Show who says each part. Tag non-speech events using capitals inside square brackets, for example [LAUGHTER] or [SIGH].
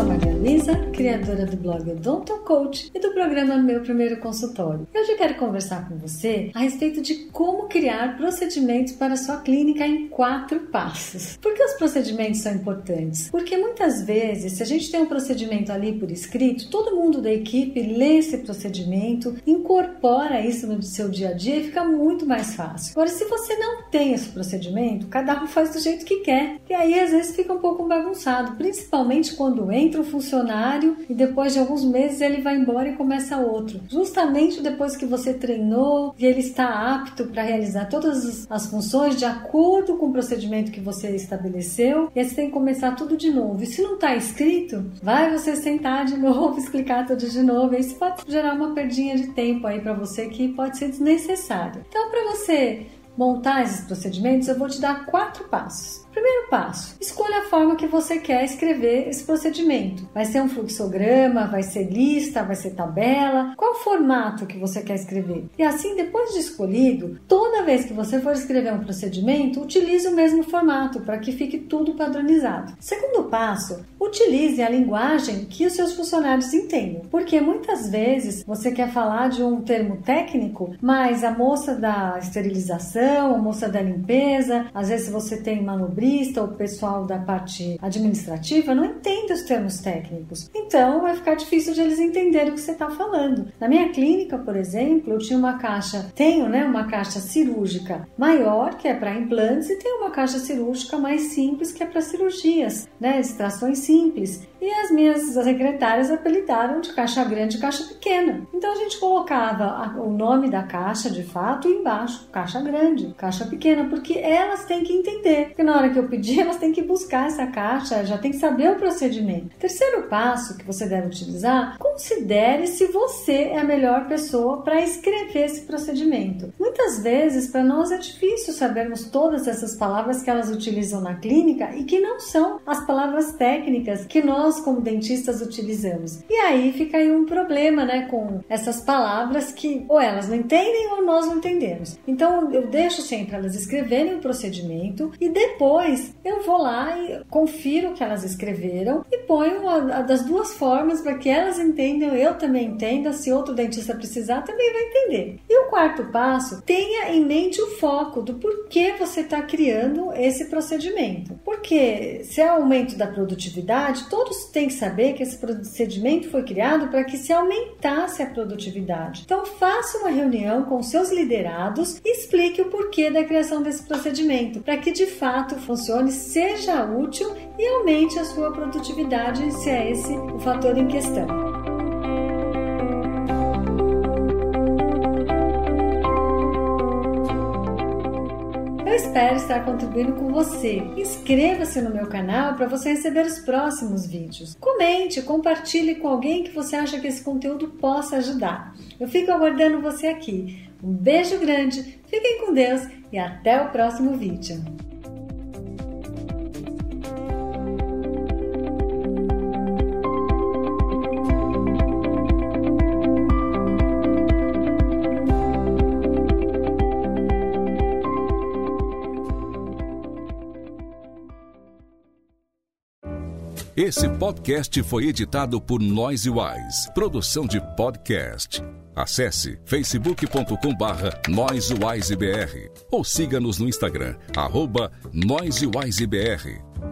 Speaker 1: Sou Maria Luísa, criadora do blog Odonto Coach e do programa Meu Primeiro Consultório. Hoje eu quero conversar com você a respeito de como criar procedimentos para sua clínica em quatro passos. Por que os procedimentos são importantes? Porque muitas vezes, se a gente tem um procedimento ali por escrito, todo mundo da equipe lê esse procedimento, incorpora isso no seu dia a dia e fica muito mais fácil. Agora, se você não tem esse procedimento, cada um faz do jeito que quer. E aí, às vezes, fica um pouco bagunçado, principalmente quando entra um funcionário e depois de alguns meses ele vai embora e começa outro. Justamente depois que você treinou e ele está apto para realizar todas as funções de acordo com o procedimento que você estabeleceu, e aí você tem que começar tudo de novo. E se não está escrito, vai você sentar de [LAUGHS] novo, explicar tudo de novo. Isso pode gerar uma perdinha de tempo aí para você que pode ser desnecessário. Então, para você montar esses procedimentos, eu vou te dar quatro passos. Primeiro passo: forma que você quer escrever esse procedimento. Vai ser um fluxograma, vai ser lista, vai ser tabela? Qual formato que você quer escrever? E assim, depois de escolhido, toda vez que você for escrever um procedimento, utilize o mesmo formato para que fique tudo padronizado. Segundo passo: utilize a linguagem que os seus funcionários entendam, porque muitas vezes você quer falar de um termo técnico, mas a moça da esterilização, a moça da limpeza, às vezes você tem manobrista o pessoal da parte administrativa não entende os termos técnicos. Então vai ficar difícil de eles entenderem o que você está falando. Na minha clínica, por exemplo, eu tinha uma caixa, tenho né, uma caixa cirúrgica maior, que é para implantes, e tem uma caixa cirúrgica mais simples, que é para cirurgias, né, extrações simples. E as minhas secretárias apelidaram de caixa grande e caixa pequena. Então a gente colocava o nome da caixa de fato embaixo, caixa grande, caixa pequena, porque elas têm que entender. Porque na hora que eu pedir, [LAUGHS] elas têm que buscar essa caixa, já tem que saber o procedimento. Terceiro passo que você deve utilizar, considere se você é a melhor pessoa para escrever esse procedimento. Muitas vezes, para nós é difícil sabermos todas essas palavras que elas utilizam na clínica e que não são as palavras técnicas que nós, como dentistas, utilizamos. E aí fica aí um problema, né, com essas palavras que ou elas não entendem ou nós não entendemos. Então, eu deixo sempre elas escreverem o procedimento e depois eu vou lá e confiro o que elas escreveram e ponho a, a das duas formas para que elas entendam, eu também entenda, se outro dentista precisar também vai entender. E o quarto passo, tenha em mente o foco do porquê você está criando esse procedimento. Porque se é aumento da produtividade, todos têm que saber que esse procedimento foi criado para que se aumentasse a produtividade. Então faça uma reunião com seus liderados e explique o porquê da criação desse procedimento, para que de fato funcione, seja útil e aumente a sua produtividade, se é esse o fator em questão. Eu espero estar contribuindo com você. Inscreva-se no meu canal para você receber os próximos vídeos. Comente, compartilhe com alguém que você acha que esse conteúdo possa ajudar. Eu fico aguardando você aqui. Um beijo grande, fiquem com Deus e até o próximo vídeo.
Speaker 2: Esse podcast foi editado por Noise Wise, produção de podcast. Acesse facebook.com barra ou siga-nos no Instagram, arroba NoiseWiseBR.